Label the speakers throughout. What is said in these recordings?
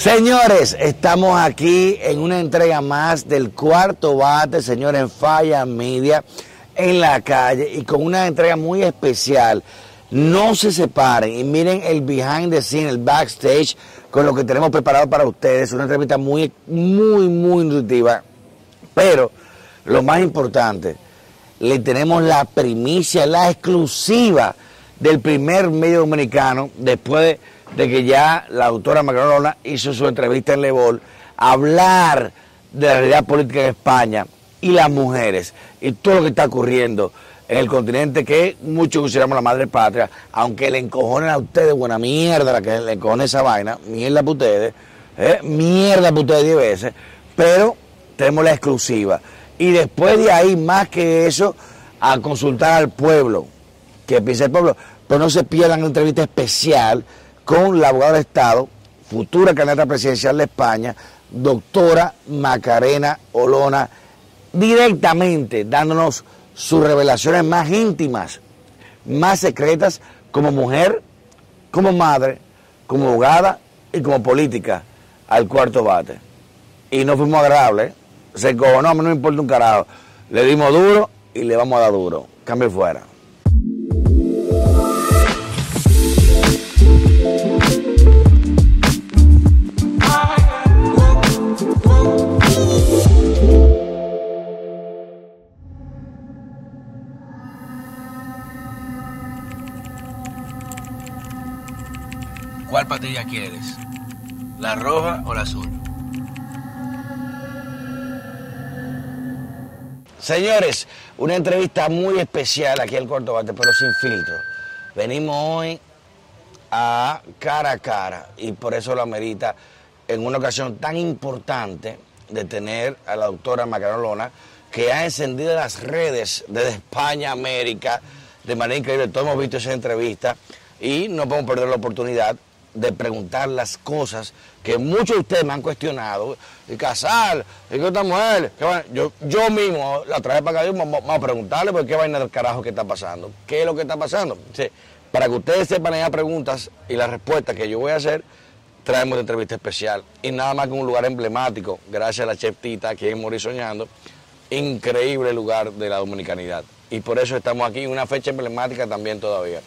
Speaker 1: Señores, estamos aquí en una entrega más del cuarto bate, señores, en Falla Media, en la calle, y con una entrega muy especial. No se separen y miren el behind the scene, el backstage, con lo que tenemos preparado para ustedes. Una entrevista muy, muy, muy nutritiva. Pero lo más importante, le tenemos la primicia, la exclusiva del primer medio dominicano después de, que ya la autora Macarona hizo su entrevista en Lebol, hablar de la realidad política en España y las mujeres y todo lo que está ocurriendo en el continente que muchos consideramos la madre patria, aunque le encojonen a ustedes, buena mierda la que le encojone esa vaina, mierda para ustedes, eh, mierda para ustedes 10 veces, pero tenemos la exclusiva. Y después de ahí, más que eso, a consultar al pueblo, que piensa el pueblo, pero no se pierdan una entrevista especial con la abogada de Estado, futura candidata presidencial de España, doctora Macarena Olona, directamente dándonos sus revelaciones más íntimas, más secretas como mujer, como madre, como abogada y como política al cuarto bate. Y no fuimos agradables, se cojonó, no me importa un carajo. Le dimos duro y le vamos a dar duro. Cambio fuera. ¿Cuál patilla quieres? ¿La roja o la azul? Señores, una entrevista muy especial aquí al Cuarto Bate, pero sin filtro. Venimos hoy a cara a cara y por eso lo amerita en una ocasión tan importante de tener a la doctora Macarolona que ha encendido las redes desde España, América, de manera increíble. Todos hemos visto esa entrevista y no podemos perder la oportunidad de preguntar las cosas que muchos de ustedes me han cuestionado. Y casar, y que esta mujer, yo, yo mismo la traje para acá, vamos, a preguntarle por qué vaina del carajo que está pasando, qué es lo que está pasando. para que ustedes sepan las preguntas y las respuestas que yo voy a hacer, traemos una entrevista especial. Y nada más que un lugar emblemático, gracias a la chef Tita, aquí en Morir Soñando, increíble lugar de la dominicanidad. Y por eso estamos aquí, una fecha emblemática también todavía.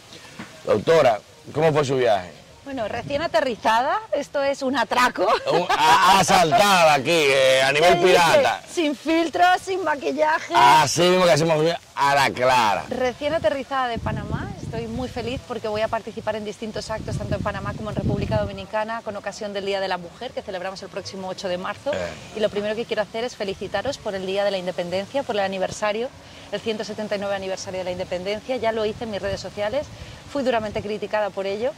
Speaker 1: Doctora, ¿cómo fue su viaje?
Speaker 2: Bueno, recién aterrizada, esto es un atraco.
Speaker 1: asaltada aquí, eh, a nivel pirata.
Speaker 2: Sin filtros, sin maquillaje.
Speaker 1: Así mismo que hacemos a la clara.
Speaker 2: Recién aterrizada de Panamá, estoy muy feliz porque voy a participar en distintos actos, tanto en Panamá como en República Dominicana, con ocasión del Día de la Mujer, que celebramos el próximo 8 de marzo. Eh. Y lo primero que quiero hacer es felicitaros por el Día de la Independencia, por el aniversario, el 179 aniversario de la Independencia. Ya lo hice en mis redes sociales, fui duramente criticada por ello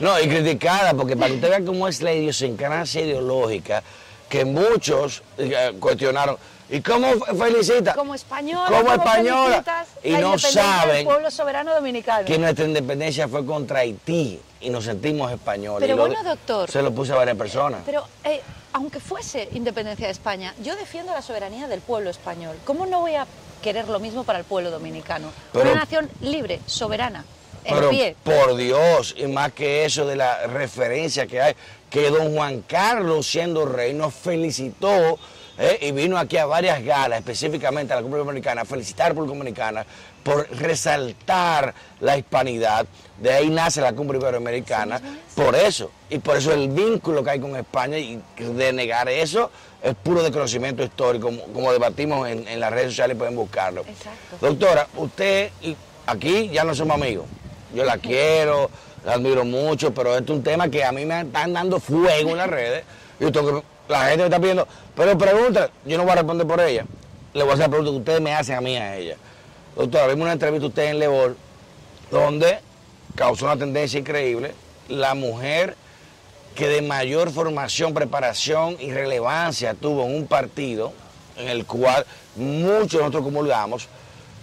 Speaker 1: no, y criticada, porque para que usted vea cómo es la idiosincrasia ideológica, que muchos eh, cuestionaron. ¿Y cómo felicita?
Speaker 2: Como española.
Speaker 1: Como, española. Y no saben.
Speaker 2: pueblo soberano dominicano.
Speaker 1: Que nuestra independencia fue contra Haití y nos sentimos españoles.
Speaker 2: Pero bueno, doctor.
Speaker 1: Se lo puse a varias personas.
Speaker 2: Pero eh, aunque fuese independencia de España, yo defiendo la soberanía del pueblo español. ¿Cómo no voy a querer lo mismo para el pueblo dominicano? Una nación libre, soberana.
Speaker 1: Pero por Dios, y más que eso de la referencia que hay, que don Juan Carlos siendo rey nos felicitó eh, y vino aquí a varias galas, específicamente a la República Dominicana, a felicitar a la República Dominicana por resaltar la hispanidad. De ahí nace la cumbre iberoamericana, por eso, y por eso el vínculo que hay con España y de negar eso es puro desconocimiento histórico, como, debatimos en, en, las redes sociales, pueden buscarlo. Exacto. Doctora, usted y aquí ya no somos amigos yo la quiero, la admiro mucho, pero esto es un tema que a mí me están dando fuego en las redes. Y la gente me está pidiendo, pero pregunta, yo no voy a responder por ella. Le voy a hacer la pregunta que ustedes me hacen a mí a ella. Doctora, vimos una entrevista usted en Lebol, donde causó una tendencia increíble. La mujer que de mayor formación, preparación y relevancia tuvo en un partido en el cual muchos de nosotros comulgamos,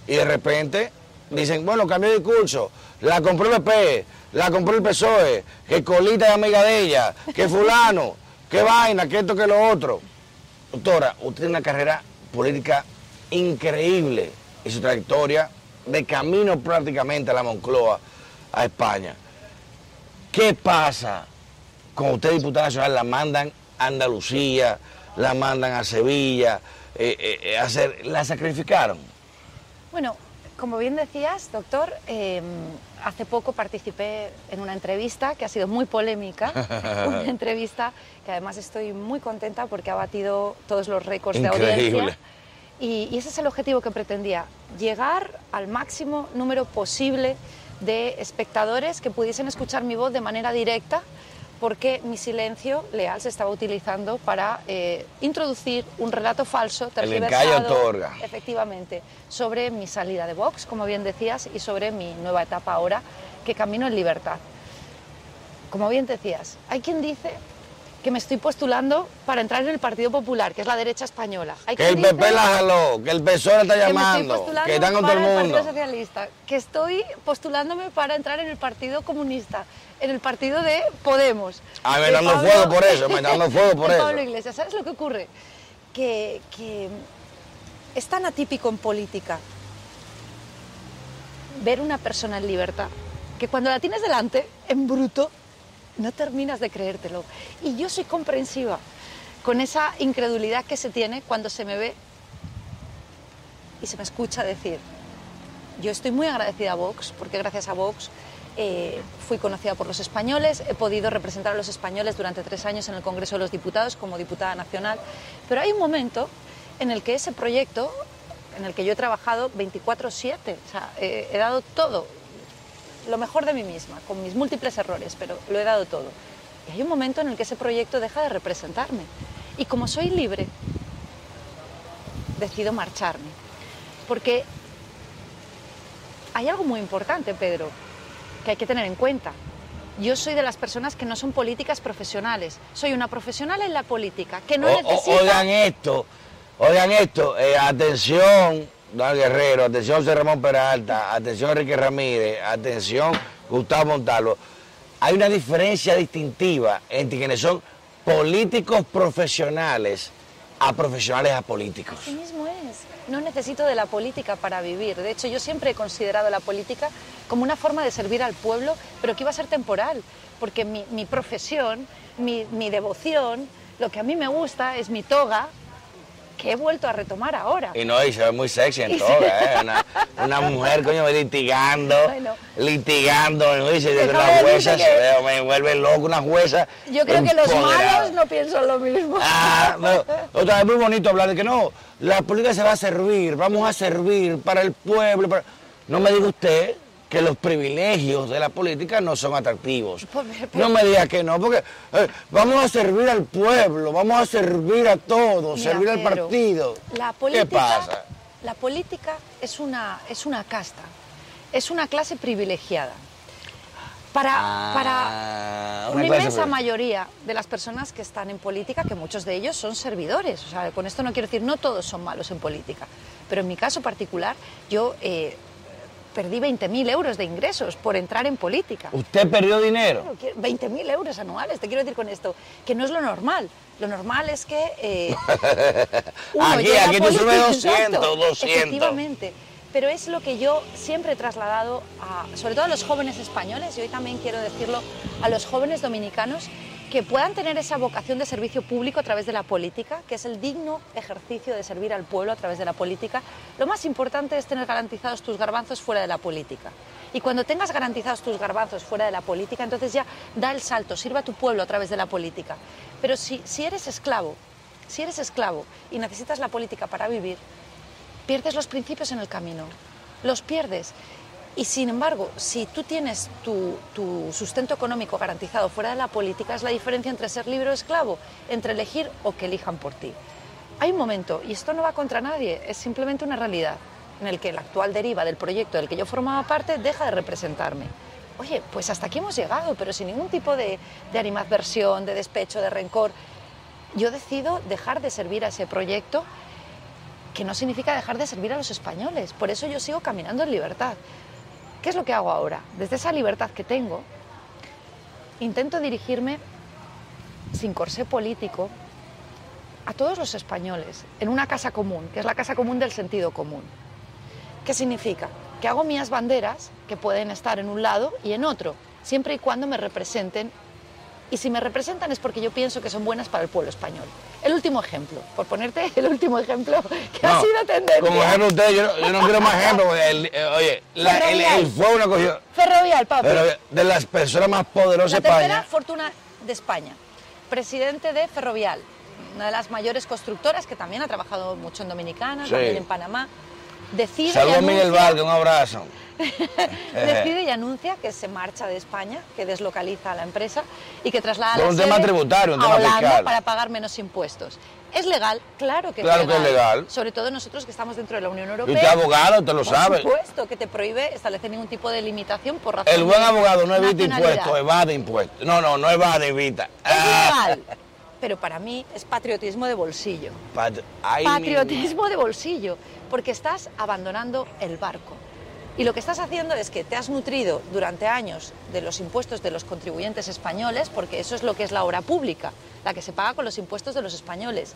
Speaker 1: y de repente dicen, bueno, cambió de discurso, la compró el PP, la compró el PSOE, que Colita es amiga de ella, que fulano, que vaina, que esto, que lo otro. Doctora, usted tiene una carrera política increíble y su trayectoria de camino prácticamente a la Moncloa, a España. ¿Qué pasa Con usted diputada nacional la mandan a Andalucía, la mandan a Sevilla, eh, eh, eh, hacer, la sacrificaron.
Speaker 2: Bueno, como bien decías, doctor, em, hace poco participé en una entrevista que ha sido muy polémica, una entrevista que además estoy muy contenta porque ha batido todos los récords de audiencia. Y, y ese es el objetivo que pretendía, llegar al máximo número posible de espectadores que pudiesen escuchar mi voz de manera directa porque mi silencio leal se estaba utilizando para eh, introducir un relato falso,
Speaker 1: tergiversado,
Speaker 2: efectivamente, sobre mi salida de Vox, como bien decías, y sobre mi nueva etapa ahora, que camino en libertad. Como bien decías, hay quien dice que me estoy postulando para entrar en el Partido Popular, que es la derecha española.
Speaker 1: que el PP la jaló, que el PSOE está llamando, que, están con todo el mundo.
Speaker 2: El Partido Socialista, que estoy postulándome para entrar en el Partido Comunista, en el partido de Podemos.
Speaker 1: Ah, me dando fuego por eso, me dando fuego por eso.
Speaker 2: Pablo Iglesias, ¿sabes lo que ocurre? Que, que es tan atípico en política ver una persona en libertad que cuando la tienes delante, en bruto, no terminas de creértelo. Y yo soy comprensiva con esa incredulidad que se tiene cuando se me ve y se me escucha decir, yo estoy muy agradecida a Vox, porque gracias a Vox eh, fui conocida por los españoles, he podido representar a los españoles durante tres años en el Congreso de los Diputados como diputada nacional, pero hay un momento en el que ese proyecto, en el que yo he trabajado 24/7, o sea, he dado todo, lo mejor de mí misma, con mis múltiples errores, pero lo he dado todo. Y hay un momento en el que ese proyecto deja de representarme. Y como soy libre, decido marcharme. Porque hay algo muy importante, Pedro, que hay que tener en cuenta. Yo soy de las personas que no son políticas profesionales. Soy una profesional en la política, que no necesita...
Speaker 1: oigan esto, oigan esto, eh, atención, Don Guerrero, atención José Ramón Peralta, atención Enrique Ramírez, atención Gustavo Montalvo. Hay una diferencia distintiva entre quienes son políticos profesionales a profesionales apolíticos.
Speaker 2: Así mismo es. No necesito de la política para vivir. De hecho, yo siempre he considerado la política como una forma de servir al pueblo, pero que iba a ser temporal, porque mi, profesión, mi, mi devoción, lo que a mí me gusta es mi toga, que he vuelto a retomar ahora.
Speaker 1: Y no, y se ve muy sexy en toga, ¿eh? Una, mujer, coño, litigando, litigando, ¿no? dice, de la jueza se ve, me vuelve loco una jueza.
Speaker 2: Yo creo que los malos no piensan lo mismo.
Speaker 1: Ah, otra vez muy bonito hablar de que no, la política se va a servir, vamos a servir para el pueblo. No me diga usted que los privilegios de la política no son atractivos. No me digas que no, porque eh, vamos a servir al pueblo, vamos a servir a todos, servir al partido.
Speaker 2: La política, ¿Qué pasa? La política es una, es una casta, es una clase privilegiada. Para, ah, para una, inmensa mayoría de las personas que están en política, que muchos de ellos son servidores. O sea, con esto no quiero decir, no todos son malos en política. Pero en mi caso particular, yo eh, perdí 20.000 euros de ingresos por entrar en política.
Speaker 1: ¿Usted perdió dinero?
Speaker 2: 20.000 euros anuales, te quiero decir con esto, que no es lo normal. Lo normal es que... Eh,
Speaker 1: aquí, aquí tú subes 200, 200.
Speaker 2: Efectivamente. Pero es lo que yo siempre he trasladado, a, sobre todo a los jóvenes españoles, y hoy también quiero decirlo a los jóvenes dominicanos, que puedan tener esa vocación de servicio público a través de la política, que es el digno ejercicio de servir al pueblo a través de la política, lo más importante es tener garantizados tus garbanzos fuera de la política. Y cuando tengas garantizados tus garbanzos fuera de la política, entonces ya da el salto, sirva a tu pueblo a través de la política. Pero si, si eres esclavo, si eres esclavo y necesitas la política para vivir, pierdes los principios en el camino, los pierdes. Y sin embargo, si tú tienes tu, sustento económico garantizado fuera de la política, es la diferencia entre ser libre o esclavo, entre elegir o que elijan por ti. Hay un momento, y esto no va contra nadie, es simplemente una realidad, en el que la actual deriva del proyecto del que yo formaba parte deja de representarme. Oye, pues hasta aquí hemos llegado, pero sin ningún tipo de, de animadversión, de despecho, de rencor. Yo decido dejar de servir a ese proyecto, que no significa dejar de servir a los españoles. Por eso yo sigo caminando en libertad. ¿Qué es lo que hago ahora? Desde esa libertad que tengo, intento dirigirme sin corsé político a todos los españoles en una casa común, que es la casa común del sentido común. ¿Qué significa? Que hago mías banderas que pueden estar en un lado y en otro, siempre y cuando me representen Y si me representan es porque yo pienso que son buenas para el pueblo español. El último ejemplo, por ponerte el último ejemplo que ha sido tendencia.
Speaker 1: Como ejemplo usted, yo no, quiero más ejemplos. Eh, oye, la, el, fue una cosa...
Speaker 2: Ferrovial, papi.
Speaker 1: de las personas más poderosas
Speaker 2: de España. La tercera fortuna de España. Presidente de Ferrovial, una de las mayores constructoras que también ha trabajado mucho en Dominicana, también en Panamá.
Speaker 1: Decide Saludos Miguel Vargas, un abrazo.
Speaker 2: decide y anuncia que se marcha de España, que deslocaliza a la empresa y que traslada la
Speaker 1: un tema tributario, un tema
Speaker 2: fiscal. para pagar menos impuestos. ¿Es legal? Claro que,
Speaker 1: claro
Speaker 2: es,
Speaker 1: legal. que es legal.
Speaker 2: Sobre todo nosotros que estamos dentro de la Unión Europea.
Speaker 1: Y usted abogado, te lo sabe.
Speaker 2: Por supuesto, que te prohíbe establecer ningún tipo de limitación por razón
Speaker 1: El buen abogado no evita impuestos, evade impuestos. No, no, no evade, evita.
Speaker 2: Es legal. Pero para mí es patriotismo de bolsillo. patriotismo de bolsillo, porque estás abandonando el barco. Y lo que estás haciendo es que te has nutrido durante años de los impuestos de los contribuyentes españoles, porque eso es lo que es la obra pública, la que se paga con los impuestos de los españoles.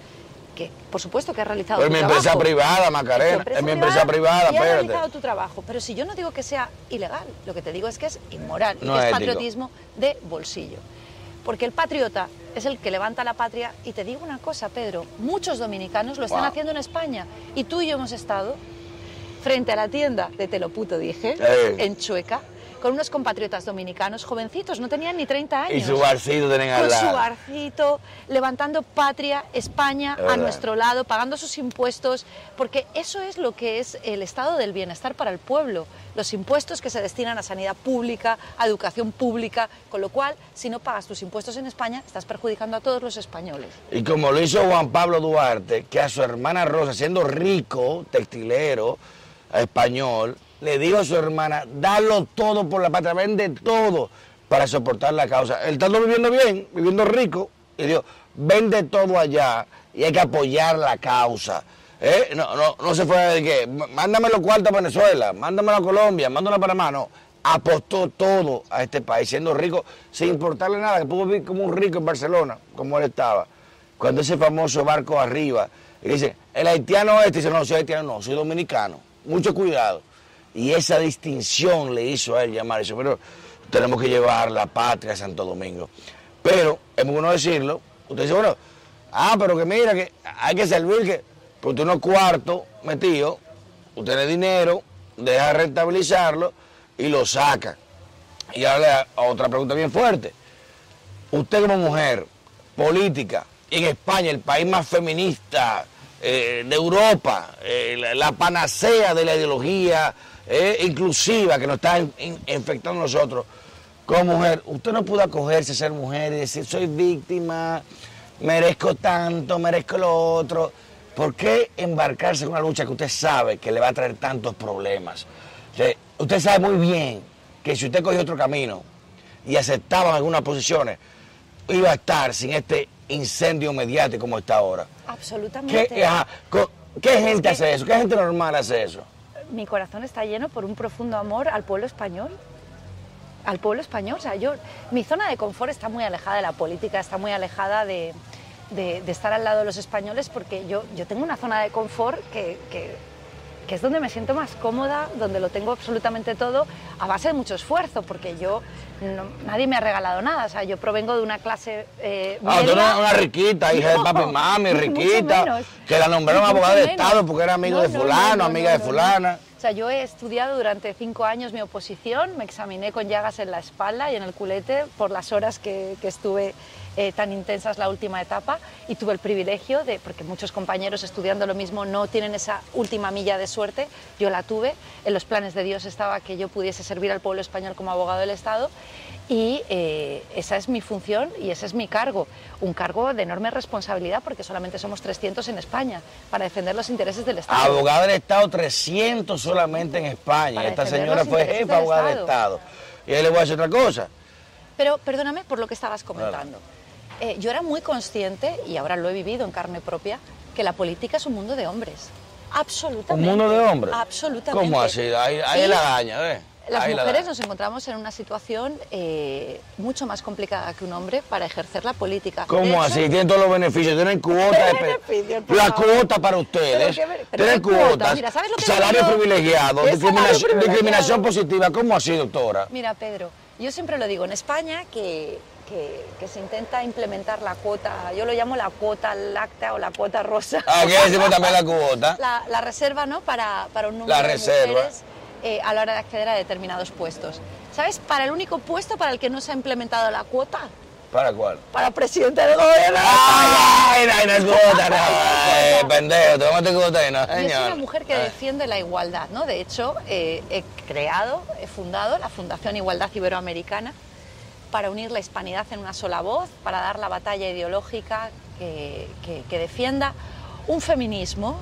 Speaker 2: Que, por supuesto, que has realizado
Speaker 1: es mi empresa privada, Macarena. Es, mi empresa privada,
Speaker 2: y has realizado tu trabajo. Pero si yo no digo que sea ilegal, lo que te digo es que es inmoral,
Speaker 1: no
Speaker 2: es,
Speaker 1: es
Speaker 2: patriotismo de bolsillo. Porque el patriota es el que levanta la patria. Y te digo una cosa, Pedro, muchos dominicanos lo están haciendo en España. Y tú y yo hemos estado frente a la tienda de Te lo puto dije, en Chueca, con unos compatriotas dominicanos jovencitos, no tenían ni 30 años.
Speaker 1: Y su barcito
Speaker 2: lado. Con su barcito, levantando patria, España a nuestro lado, pagando sus impuestos, porque eso es lo que es el estado del bienestar para el pueblo, los impuestos que se destinan a sanidad pública, a educación pública, con lo cual, si no pagas tus impuestos en España, estás perjudicando a todos los españoles.
Speaker 1: Y como lo hizo Juan Pablo Duarte, que a su hermana Rosa, siendo rico, textilero, español, le dijo a su hermana, dalo todo por la patria, vende todo para soportar la causa. Él está viviendo bien, viviendo rico, y dijo, vende todo allá y hay que apoyar la causa. ¿Eh? No, no, no se fue de que, mándame los cuartos a Venezuela, mándamelo a Colombia, mándamelo a Panamá, no. Apostó todo a este país, siendo rico, sin importarle nada, que pudo vivir como un rico en Barcelona, como él estaba. Cuando ese famoso barco arriba, y dice, el haitiano este, dice, no, soy haitiano, no, soy dominicano mucho cuidado. Y esa distinción le hizo a él llamar eso, pero tenemos que llevar la patria a Santo Domingo. Pero, es muy bueno decirlo, usted dice, bueno, ah, pero que mira, que hay que servir que, porque usted no cuarto metido, usted tiene dinero, deja rentabilizarlo y lo saca. Y ahora otra pregunta bien fuerte. Usted como mujer política, en España, el país más feminista eh, de Europa, eh, la, panacea de la ideología eh, inclusiva que nos está infectando a nosotros. Como mujer, usted no pudo acogerse a ser mujer y decir, soy víctima, merezco tanto, merezco lo otro. ¿Por qué embarcarse en una lucha que usted sabe que le va a traer tantos problemas? usted sabe muy bien que si usted cogió otro camino y aceptaba algunas posiciones, iba a estar sin este incendio mediático como está ahora.
Speaker 2: Absolutamente.
Speaker 1: ¿Qué, gente hace eso? ¿Qué gente normal hace eso?
Speaker 2: Mi corazón está lleno por un profundo amor al pueblo español. Al pueblo español. O sea, yo, mi zona de confort está muy alejada de la política, está muy alejada de, estar al lado de los españoles, porque yo, yo tengo una zona de confort que que es donde me siento más cómoda, donde lo tengo absolutamente todo a base de mucho esfuerzo, porque yo, nadie me ha regalado nada, o sea, yo provengo de una clase eh,
Speaker 1: Ah, tú eres una riquita, hija de papi y mami, riquita, que la nombraron abogada de Estado porque era amigo de fulano, amiga de fulana.
Speaker 2: O sea, yo he estudiado durante cinco años mi oposición, me examiné con llagas en la espalda y en el culete por las horas que, que estuve eh, tan intensas la última etapa y tuve el privilegio de, porque muchos compañeros estudiando lo mismo no tienen esa última milla de suerte, yo la tuve, en los planes de Dios estaba que yo pudiese servir al pueblo español como abogado del Estado y eh, esa es mi función y ese es mi cargo, un cargo de enorme responsabilidad porque solamente somos 300 en España para defender los intereses del Estado.
Speaker 1: Abogada del Estado, 300 solamente en España. Esta señora fue jefa abogada del Estado. Y ahí le voy a decir otra cosa.
Speaker 2: Pero perdóname por lo que estabas comentando. Eh, yo era muy consciente, y ahora lo he vivido en carne propia, que la política es un mundo de hombres. Absolutamente.
Speaker 1: ¿Un mundo de hombres?
Speaker 2: Absolutamente.
Speaker 1: ¿Cómo así? Ahí, ahí la daña, ¿eh?
Speaker 2: Las mujeres nos encontramos en una situación eh, mucho más complicada que un hombre para ejercer la política.
Speaker 1: ¿Cómo así? Tienen todos los beneficios, tienen cuotas. la cuota para ustedes. Tienen cuotas. Salario privilegiado, discriminación, discriminación positiva. ¿Cómo así, doctora?
Speaker 2: Mira, Pedro, yo siempre lo digo, en España que que, que se intenta implementar la cuota, yo lo llamo la cuota láctea o la cuota rosa.
Speaker 1: Aquí decimos también la cuota.
Speaker 2: La, la reserva, ¿no? Para, para un número
Speaker 1: La
Speaker 2: de
Speaker 1: reserva.
Speaker 2: mujeres eh, a la hora de acceder a determinados puestos. ¿Sabes? Para el único puesto para el que no se ha implementado la cuota,
Speaker 1: ¿Para cuál?
Speaker 2: para presidente del gobierno.
Speaker 1: ¡Ay, no, no es cuota, no! ¡Ay, pendejo! Te vamos a cuota y no,
Speaker 2: Yo soy una
Speaker 1: señor.
Speaker 2: mujer que
Speaker 1: Ay.
Speaker 2: defiende la igualdad, ¿no? De hecho, eh, he creado, he fundado la Fundación Igualdad Iberoamericana para unir la hispanidad en una sola voz, para dar la batalla ideológica que, que- que defienda un feminismo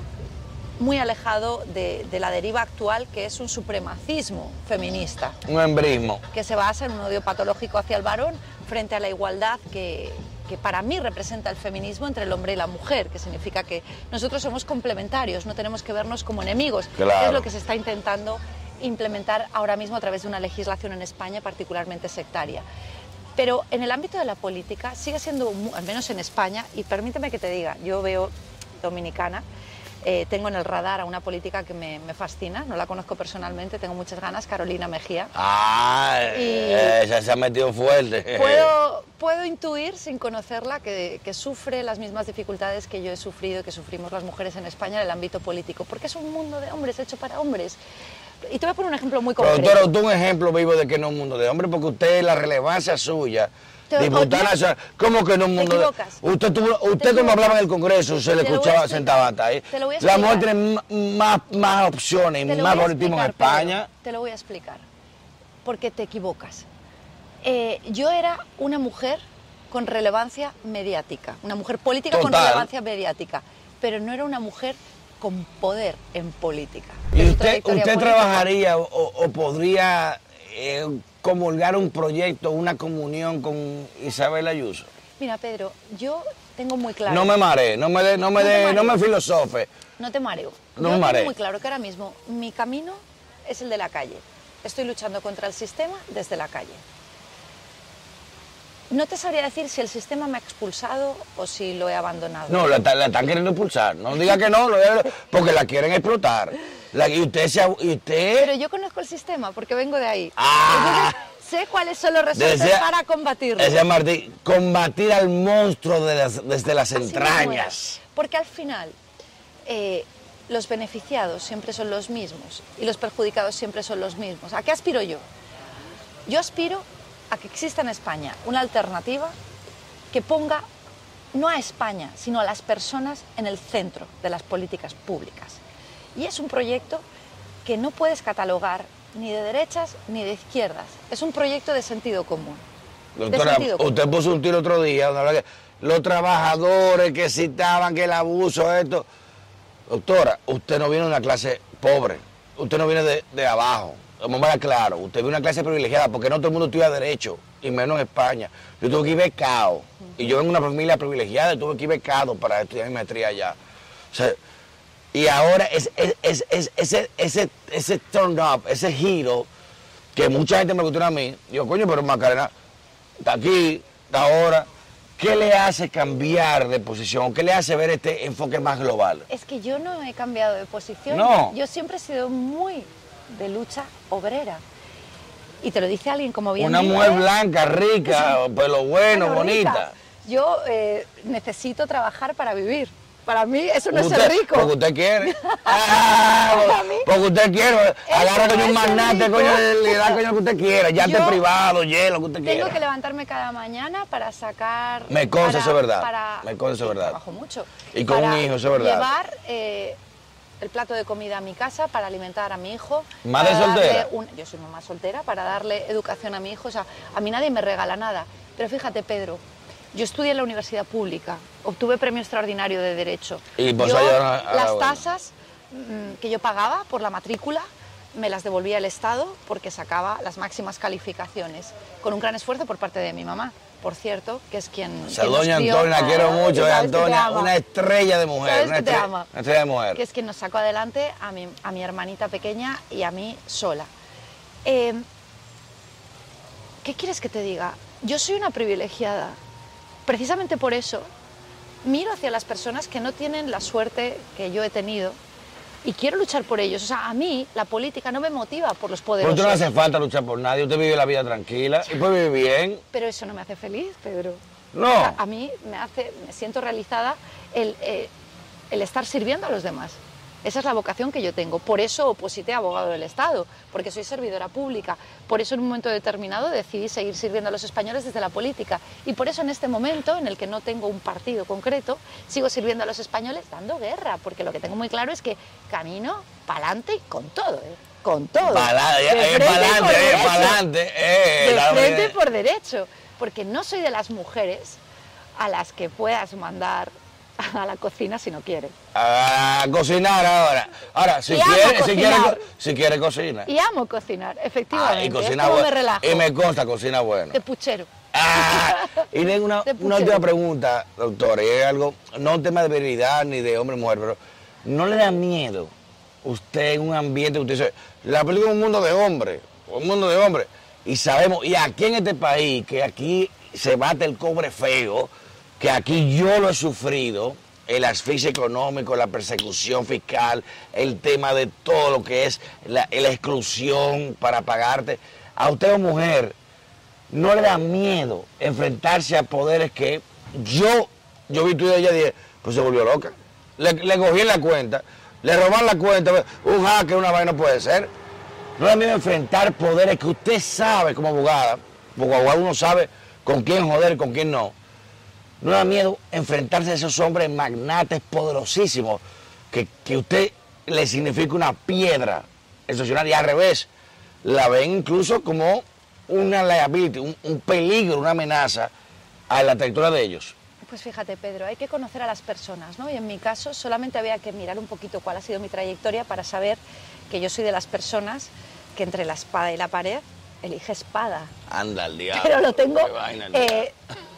Speaker 2: muy alejado de, de la deriva actual, que es un supremacismo feminista,
Speaker 1: Un embrismo.
Speaker 2: que se basa en un odio patológico hacia el varón frente a la igualdad que, que para mí representa el feminismo entre el hombre y la mujer, que significa que nosotros somos complementarios, no tenemos que vernos como enemigos, que
Speaker 1: Claro.
Speaker 2: es lo que se está intentando implementar ahora mismo a través de una legislación en España particularmente sectaria. Pero en el ámbito de la política sigue siendo, al menos en España, y permíteme que te diga, yo veo dominicana, eh, tengo en el radar a una política que me, me fascina, no la conozco personalmente, tengo muchas ganas, Carolina Mejía. Y-
Speaker 1: Esa se ha metido fuerte.
Speaker 2: Puedo, puedo intuir, sin conocerla, que, que sufre las mismas dificultades que yo he sufrido y que sufrimos las mujeres en España en el ámbito político, porque es un mundo de hombres, hecho para hombres. Y te voy a poner un ejemplo muy concreto.
Speaker 1: Productora, usted un ejemplo vivo de que no es un mundo de hombres, porque usted, la relevancia suya, diputada nacional, ¿cómo que no es un mundo de. Usted, tuvo, usted
Speaker 2: Te
Speaker 1: como hablaba en el Congreso, se le escuchaba sentada hasta ahí.
Speaker 2: Te lo voy a
Speaker 1: La mujer tiene más, más opciones,
Speaker 2: lo
Speaker 1: más favoritismo en España.
Speaker 2: Pedro, te lo voy a explicar. Porque te equivocas. Eh, yo era una mujer con relevancia mediática, una mujer política con relevancia mediática, pero no era una mujer con poder en política.
Speaker 1: ¿Y usted, usted trabajaría o, o podría eh, comulgar un proyecto, una comunión con Isabel Ayuso?
Speaker 2: Mira, Pedro, yo tengo muy claro.
Speaker 1: No me maree, no me dé, no me
Speaker 2: No
Speaker 1: no me filosofe.
Speaker 2: No te mareo.
Speaker 1: No
Speaker 2: Yo
Speaker 1: me
Speaker 2: tengo
Speaker 1: mareo.
Speaker 2: muy claro que ahora mismo mi camino es el de la calle. Estoy luchando contra el sistema desde la calle. No te sabría decir si el sistema me ha expulsado o si lo he abandonado.
Speaker 1: No, la, están queriendo impulsar. No diga que no, lo- porque la quieren explotar. La- y usted, se, y usted
Speaker 2: Pero yo conozco el sistema porque vengo de ahí.
Speaker 1: Ah.
Speaker 2: Entonces, sé cuáles son los
Speaker 1: Decía-
Speaker 2: para combatirlo.
Speaker 1: decía Martín, combatir al monstruo de las- desde las entrañas.
Speaker 2: Porque al final eh, los beneficiados siempre son los mismos y los perjudicados siempre son los mismos. ¿A qué aspiro yo? Yo aspiro a que exista en España una alternativa que ponga no a España, sino a las personas en el centro de las políticas públicas. Y es un proyecto que no puedes catalogar ni de derechas ni de izquierdas. Es un proyecto de sentido común.
Speaker 1: Doctora,
Speaker 2: sentido común.
Speaker 1: usted puso un tiro otro día, que los trabajadores que citaban que el abuso, esto. Doctora, usted no viene de una clase pobre, usted no viene de, de abajo. Vamos a claro, usted de una clase privilegiada porque no todo el mundo estudia derecho, y menos en España. Yo tuve que ir becado, y yo vengo de una familia privilegiada y tuve que ir becado para estudiar mi maestría allá. O sea, y ahora es, es- es- es- ese, ese, ese turn up, ese giro, que mucha gente me pregunta a mí, digo, coño, pero Macarena, está aquí, está ahora. ¿Qué le hace cambiar de posición? ¿Qué le hace ver este enfoque más global?
Speaker 2: Es que yo no he cambiado de posición.
Speaker 1: No.
Speaker 2: Yo siempre he sido muy de lucha obrera. Y te lo dice alguien como bien
Speaker 1: Una mujer blanca, rica, pelo bueno,
Speaker 2: bueno,
Speaker 1: bonita.
Speaker 2: rica. Yo eh, necesito trabajar para vivir. Para mí eso no es ser rico.
Speaker 1: Porque usted quiere. Ah,
Speaker 2: Para mí,
Speaker 1: porque usted quiere. Agarra
Speaker 2: no
Speaker 1: coño un
Speaker 2: es
Speaker 1: magnate,
Speaker 2: rico.
Speaker 1: coño, le da coño lo que usted quiera. Ya esté privado, hielo, lo que usted
Speaker 2: Tengo
Speaker 1: quiera.
Speaker 2: que levantarme cada mañana para sacar.
Speaker 1: Me consta, eso es verdad.
Speaker 2: para-
Speaker 1: Me consta, eso es verdad.
Speaker 2: Trabajo mucho.
Speaker 1: Y con un hijo, eso es verdad.
Speaker 2: Llevar eh, el plato de comida a mi casa para alimentar a mi hijo.
Speaker 1: ¿Madre soltera?
Speaker 2: un- yo soy mamá soltera para darle educación a mi hijo. O sea, a mí nadie me regala nada. Pero fíjate, Pedro. Yo estudié en la universidad pública, obtuve premio extraordinario de Derecho.
Speaker 1: Y pues
Speaker 2: Yo, las tasas mm, que yo pagaba por la matrícula me las devolvía el Estado porque sacaba las máximas calificaciones, con un gran esfuerzo por parte de mi mamá, por cierto, que es quien...
Speaker 1: O sea,
Speaker 2: quien
Speaker 1: doña. Antonia, la quiero mucho, doña
Speaker 2: te
Speaker 1: Antonia,
Speaker 2: ama.
Speaker 1: una estrella de mujer.
Speaker 2: Sabes
Speaker 1: Una
Speaker 2: que te
Speaker 1: estrella,
Speaker 2: ama.
Speaker 1: una estrella de mujer.
Speaker 2: Que es quien nos sacó adelante a mi, a mi hermanita pequeña y a mí sola. Eh, ¿Qué quieres que te diga? Yo soy una privilegiada. Precisamente por eso miro hacia las personas que no tienen la suerte que yo he tenido y quiero luchar por ellos. O sea, a mí la política no me motiva por los
Speaker 1: Pero
Speaker 2: poderosos.
Speaker 1: usted no hace falta luchar por nadie, usted vive la vida tranquila y puede vivir bien.
Speaker 2: Pero eso no me hace feliz, Pedro.
Speaker 1: No.
Speaker 2: O sea, a mí me hace, me siento realizada el, eh, el estar sirviendo a los demás. Esa es la vocación que yo tengo. Por eso oposité a abogado del Estado, porque soy servidora pública. Por eso en un momento determinado decidí seguir sirviendo a los españoles desde la política. Y por eso en este momento, en el que no tengo un partido concreto, sigo sirviendo a los españoles dando guerra, porque lo que tengo muy claro es que camino para adelante y con todo, ¿eh? con todo.
Speaker 1: Para
Speaker 2: De
Speaker 1: adelante,
Speaker 2: frente y por
Speaker 1: eh, adelante. Eh,
Speaker 2: de frente y por derecho, porque no soy de las mujeres a las que puedas mandar a la cocina si no quieres.
Speaker 1: A cocinar ahora. Ahora, si
Speaker 2: Y
Speaker 1: quiere, si quiere, si quiere cocina.
Speaker 2: Y amo cocinar,
Speaker 1: Ah,
Speaker 2: efectivamente.
Speaker 1: y cocina
Speaker 2: como me
Speaker 1: bueno.
Speaker 2: relajo.
Speaker 1: Y me consta cocina bueno.
Speaker 2: De puchero.
Speaker 1: Ah, y tengo una, una última pregunta, doctora, y es algo, no un tema de virilidad ni de hombre mujer, pero ¿no le da miedo usted en un ambiente, usted dice, la película es un mundo de hombres, un mundo de hombres, y sabemos, y aquí en este país, que aquí se bate el cobre feo, que aquí yo lo he sufrido, el asfixia económico, la persecución fiscal, el tema de todo lo que es la, exclusión para pagarte, a usted mujer, no le da miedo enfrentarse a poderes que yo, yo vi tu de ella y dije, pues se volvió loca. Le, le cogí la cuenta, le roban la cuenta, un hacker, una vaina puede ser. No le da miedo enfrentar poderes que usted sabe como abogada, porque abogado uno sabe con quién joder y con quién no. No da miedo enfrentarse a esos hombres magnates poderosísimos que, que usted le significa una piedra excepcional y al revés, la ven incluso como una liability, un, un peligro, una amenaza a la trayectoria de ellos.
Speaker 2: Pues fíjate, Pedro, hay que conocer a las personas, ¿no? Y en mi caso solamente había que mirar un poquito cuál ha sido mi trayectoria para saber que yo soy de las personas que entre la espada y la pared elige espada.
Speaker 1: Anda al diablo.
Speaker 2: Pero lo tengo.
Speaker 1: Vaina,
Speaker 2: eh,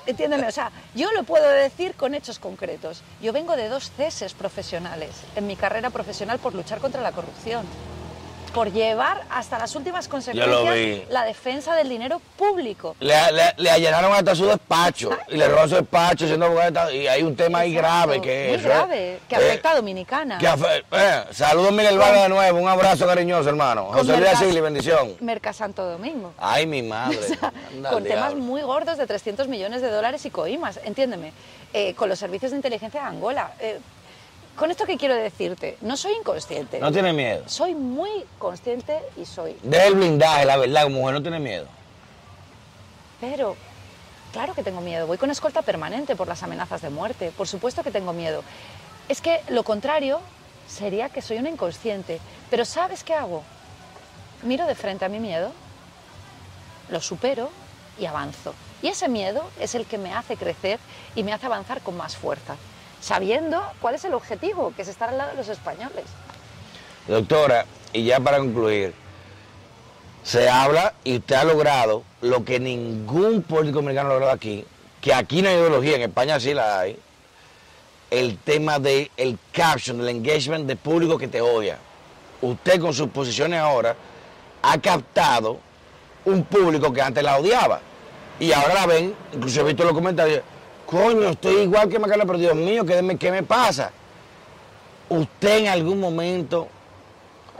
Speaker 2: entiéndeme, o sea, yo lo puedo decir con hechos concretos. Yo vengo de dos ceses profesionales en mi carrera profesional por luchar contra la corrupción, por llevar hasta las últimas consecuencias la defensa del dinero público.
Speaker 1: Le, le- le allanaron hasta su despacho y le robaron su despacho siendo y hay un tema ahí grave que
Speaker 2: Muy
Speaker 1: es.
Speaker 2: grave, que
Speaker 1: eh,
Speaker 2: afecta a Dominicana.
Speaker 1: que afe- eh, saludos Miguel Vargas de nuevo, un abrazo cariñoso hermano. José Luis Sigli, bendición.
Speaker 2: Merca Santo Domingo.
Speaker 1: Ay, mi madre.
Speaker 2: Con temas muy gordos de 300 millones de dólares y coimas, entiéndeme, eh, con los servicios de inteligencia de Angola. Eh, con esto que quiero decirte, no soy inconsciente,
Speaker 1: No tiene miedo.
Speaker 2: soy muy consciente y soy,
Speaker 1: Deja el blindaje, la verdad, como mujer no tiene miedo.
Speaker 2: pero claro que tengo miedo, voy con escolta permanente por las amenazas de muerte, por supuesto que tengo miedo. Es que lo contrario sería que soy una inconsciente, pero ¿sabes qué hago? Miro de frente a mi miedo, lo supero y avanzo. Y ese miedo es el que me hace crecer y me hace avanzar con más fuerza, sabiendo cuál es el objetivo, que es estar al lado de los españoles.
Speaker 1: Doctora, y ya para concluir, se habla y usted ha logrado lo que ningún político americano ha logrado aquí, que aquí no hay ideología, en España sí la hay, el tema del el caption, del engagement de público que te odia. Usted con sus posiciones ahora ha captado un público que antes la odiaba. Y ahora la ven, incluso he visto los comentarios, coño, estoy igual que Macarena, pero Dios mío, ¿qué qué me pasa? ¿Usted en algún momento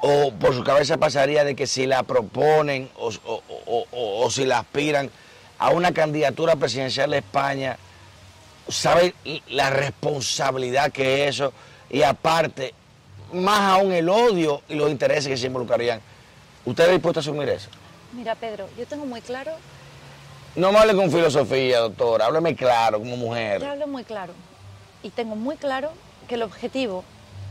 Speaker 1: o por su cabeza pasaría de que si la proponen o, o- o- o- si la aspiran a una candidatura presidencial de España, sabe la responsabilidad que es eso y aparte, más aún el odio y los intereses que se involucrarían? ¿Usted está dispuesto a asumir eso?
Speaker 2: Mira, Pedro, yo tengo muy claro,
Speaker 1: No me hable con filosofía, doctora, hábleme claro como
Speaker 2: te
Speaker 1: mujer.
Speaker 2: hablo muy claro, y tengo muy claro que el objetivo,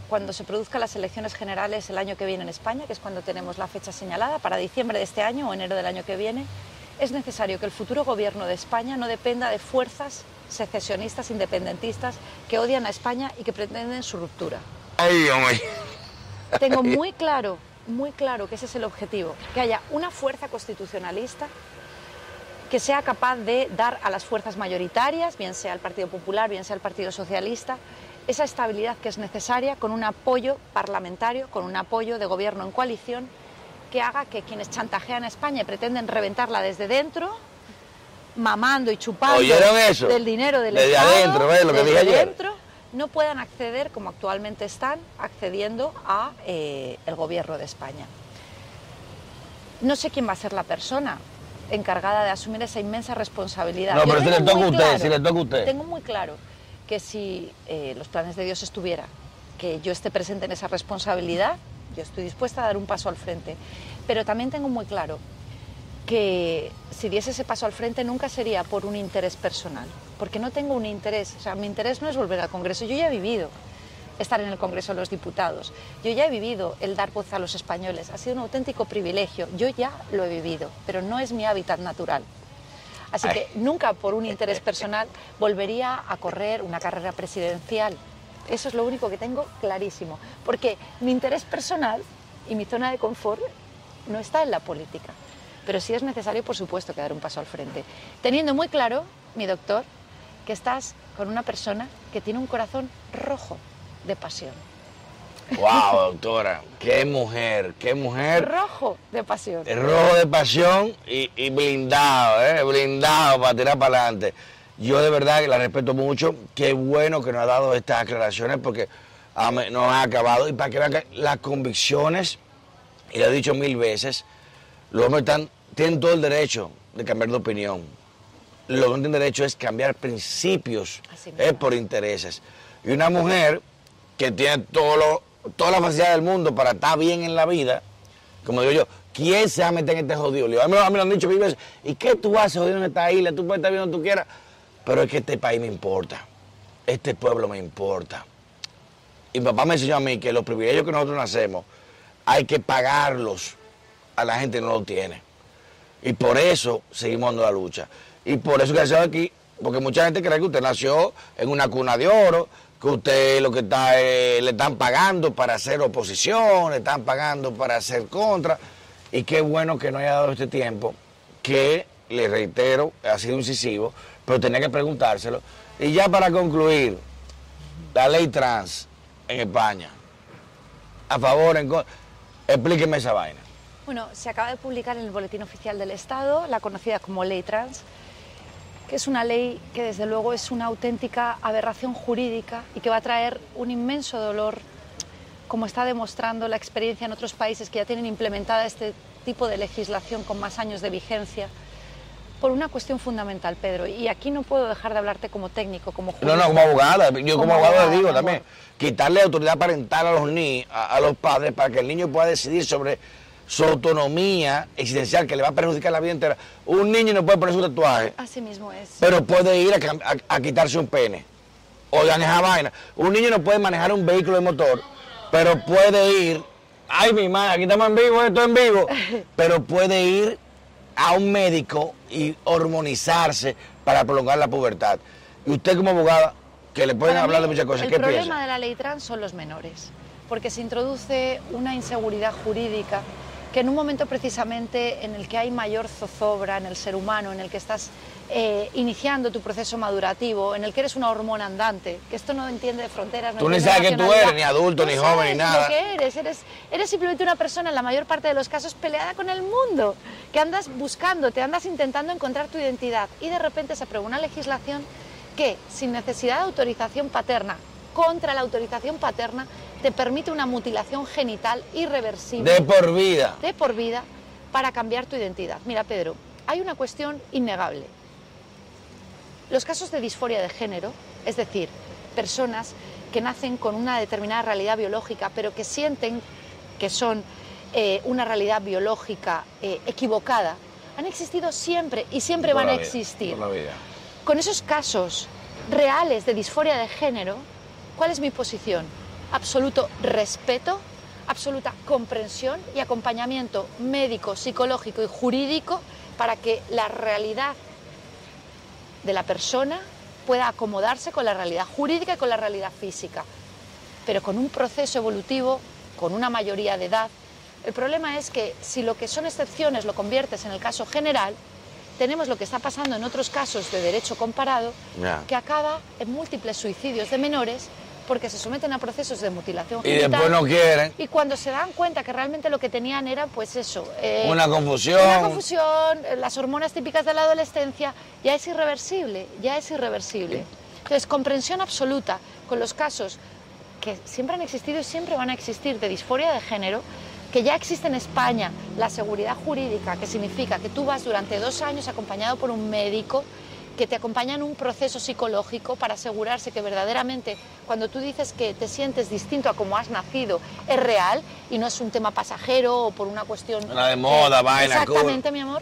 Speaker 2: cuando se produzcan las elecciones generales el año que viene en España, que es cuando tenemos la fecha señalada, para diciembre de este año o enero del año que viene, es necesario que el futuro gobierno de España no dependa de fuerzas secesionistas, independentistas, que odian a España y que pretenden su ruptura.
Speaker 1: Ay, Dios mío.
Speaker 2: Tengo muy claro, muy claro que ese es el objetivo, que haya una fuerza constitucionalista que sea capaz de dar a las fuerzas mayoritarias, bien sea el Partido Popular, bien sea el Partido Socialista, esa estabilidad que es necesaria con un apoyo parlamentario, con un apoyo de gobierno en coalición, que haga que quienes chantajean a España y pretenden reventarla desde dentro, mamando y chupando
Speaker 1: ¿Oyeron eso?
Speaker 2: del dinero del
Speaker 1: Desde
Speaker 2: Estado, no puedan acceder como actualmente están accediendo a eh, el gobierno de España. No sé quién va a ser la persona encargada de asumir esa inmensa responsabilidad.
Speaker 1: No, pero si le toca a usted,
Speaker 2: claro-
Speaker 1: si le toca a usted.
Speaker 2: Tengo muy claro que si eh, los planes de Dios estuviera, que yo esté presente en esa responsabilidad, yo estoy dispuesta a dar un paso al frente. Pero también tengo muy claro que si diese ese paso al frente nunca sería por un interés personal, porque no tengo un interés, o sea, mi interés no es volver al Congreso, yo ya he vivido estar en el Congreso de los Diputados, yo ya he vivido el dar voz a los españoles, ha sido un auténtico privilegio, yo ya lo he vivido, pero no es mi hábitat natural. Así que nunca por un interés personal volvería a correr una carrera presidencial. Eso es lo único que tengo clarísimo, porque mi interés personal y mi zona de confort no está en la política. Pero sí es necesario, por supuesto, que dar un paso al frente. Teniendo muy claro, mi doctor, que estás con una persona que tiene un corazón rojo de pasión.
Speaker 1: Wow, doctora, qué mujer, qué mujer.
Speaker 2: Rojo de pasión.
Speaker 1: Rojo de pasión y, y blindado, ¿eh? blindado para tirar para adelante. Yo de verdad que la respeto mucho. Qué bueno que nos ha dado estas aclaraciones porque nos ha acabado. Y para que vean las convicciones, y lo he dicho mil veces, los hombres están, tienen todo el derecho de cambiar de opinión. Lo que no tienen derecho es cambiar principios es por intereses. Y una mujer que tiene todo lo- toda la facilidad del mundo para estar bien en la vida, como digo yo, ¿quién se va a meter en este jodido lío? A mí, me lo han dicho mil veces, ¿y qué tú haces jodido en esta isla? Tú puedes estar bien donde tú quieras, pero es que este país me importa, este pueblo me importa. Y mi papá me enseñó a mí que los privilegios que nosotros nacemos hay que pagarlos a la gente que no lo tiene. Y por eso seguimos dando la lucha. Y por eso que hacemos aquí, porque mucha gente cree que usted nació en una cuna de oro, que usted lo que está eh, le están pagando para hacer oposición, le están pagando para hacer contra. Y qué bueno que no haya dado este tiempo, que le reitero, ha sido incisivo, pero tenía que preguntárselo. Y ya para concluir, la ley trans en España, a favor, en contra, explíqueme esa vaina.
Speaker 2: Bueno, se acaba de publicar en el Boletín Oficial del Estado, la conocida como Ley Trans, que es una ley que desde luego es una auténtica aberración jurídica y que va a traer un inmenso dolor, como está demostrando la experiencia en otros países que ya tienen implementada este tipo de legislación con más años de vigencia, por una cuestión fundamental, Pedro. Y aquí no puedo dejar de hablarte como técnico, como
Speaker 1: No,
Speaker 2: jurista.
Speaker 1: no, como abogada. Yo como,
Speaker 2: Como
Speaker 1: abogado
Speaker 2: abogada,
Speaker 1: le digo también, quitarle autoridad parental a los a, a los padres, para que el niño pueda decidir sobre su autonomía existencial, que le va a perjudicar la vida entera. Un niño no puede poner su tatuaje,
Speaker 2: Así mismo es.
Speaker 1: pero puede ir a, a- a quitarse un pene. Oigan esa vaina. Un niño no puede manejar un vehículo de motor, pero puede ir. Ay, mi madre, aquí estamos en vivo, esto en vivo. Pero puede ir a un médico y hormonizarse para prolongar la pubertad. Y usted como abogada, que le pueden
Speaker 2: Para
Speaker 1: hablar
Speaker 2: mí,
Speaker 1: de muchas cosas,
Speaker 2: El
Speaker 1: ¿qué
Speaker 2: problema
Speaker 1: piensa?
Speaker 2: de la ley trans son los menores, porque se introduce una inseguridad jurídica que en un momento precisamente en el que hay mayor zozobra en el ser humano, en el que estás eh, iniciando tu proceso madurativo, en el que eres una hormona andante, que esto no entiende de fronteras. no
Speaker 1: Tú ni sabes que tú eres, ni adulto, ni joven, ni nada.
Speaker 2: Lo que eres, eres, eres simplemente una persona en la mayor parte de los casos peleada con el mundo, que andas buscando, te andas intentando encontrar tu identidad y de repente se aprueba una legislación que, sin necesidad de autorización paterna, contra la autorización paterna, te permite una mutilación genital irreversible
Speaker 1: De por vida.
Speaker 2: de por vida para cambiar tu identidad. Mira, Pedro, hay una cuestión innegable. Los casos de disforia de género, es decir, personas que nacen con una determinada realidad biológica, pero que sienten que son eh, una realidad biológica eh, equivocada, han existido siempre y siempre van a
Speaker 1: vida,
Speaker 2: existir. Con esos casos reales de disforia de género, ¿cuál es mi posición? Absoluto respeto, absoluta comprensión y acompañamiento médico, psicológico y jurídico para que la realidad de la persona pueda acomodarse con la realidad jurídica y con la realidad física, pero con un proceso evolutivo, con una mayoría de edad. El problema es que si lo que son excepciones lo conviertes en el caso general, tenemos lo que está pasando en otros casos de derecho comparado, que acaba en múltiples suicidios de menores porque se someten a procesos de mutilación
Speaker 1: Y
Speaker 2: genital.
Speaker 1: después no quieren.
Speaker 2: Y cuando se dan cuenta que realmente lo que tenían era, pues eso. eh,
Speaker 1: Una confusión.
Speaker 2: Una confusión, eh, las hormonas típicas de la adolescencia, ya es irreversible, ya es irreversible. Entonces, comprensión absoluta, con los casos que siempre han existido y siempre van a existir de disforia de género, que ya existe en España la seguridad jurídica, que significa que tú vas durante dos años acompañado por un médico que te acompaña en un proceso psicológico para asegurarse que verdaderamente cuando tú dices que te sientes distinto a como has nacido es real y no es un tema pasajero o por una cuestión...
Speaker 1: La de moda,
Speaker 2: eh,
Speaker 1: vaina,
Speaker 2: Exactamente, mi amor.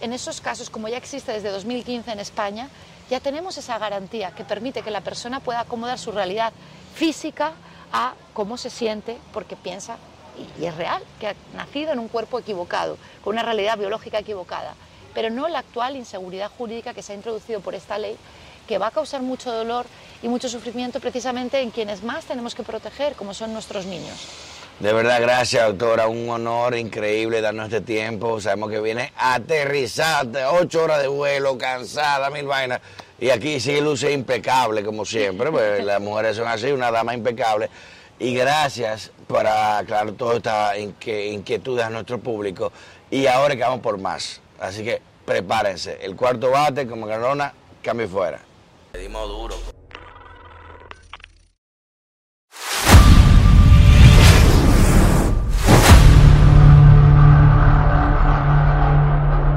Speaker 2: En esos casos, como ya existe desde 2015 en España, ya tenemos esa garantía que permite que la persona pueda acomodar su realidad física a cómo se siente porque piensa y, es real, que ha nacido en un cuerpo equivocado, con una realidad biológica equivocada, pero no la actual inseguridad jurídica que se ha introducido por esta ley, que va a causar mucho dolor y mucho sufrimiento precisamente en quienes más tenemos que proteger, como son nuestros niños.
Speaker 1: De verdad, gracias, doctora. Un honor increíble darnos este tiempo. Sabemos que viene aterrizada, ocho horas de vuelo, cansada, mil vainas. Y aquí sí luce impecable, como siempre. Pues las mujeres son así, una dama impecable. Y gracias por aclarar toda esta inquietud a nuestro público. Y ahora que vamos por más. Así que prepárense. El cuarto bate, como Carona, cambio fuera. Le dimos duro.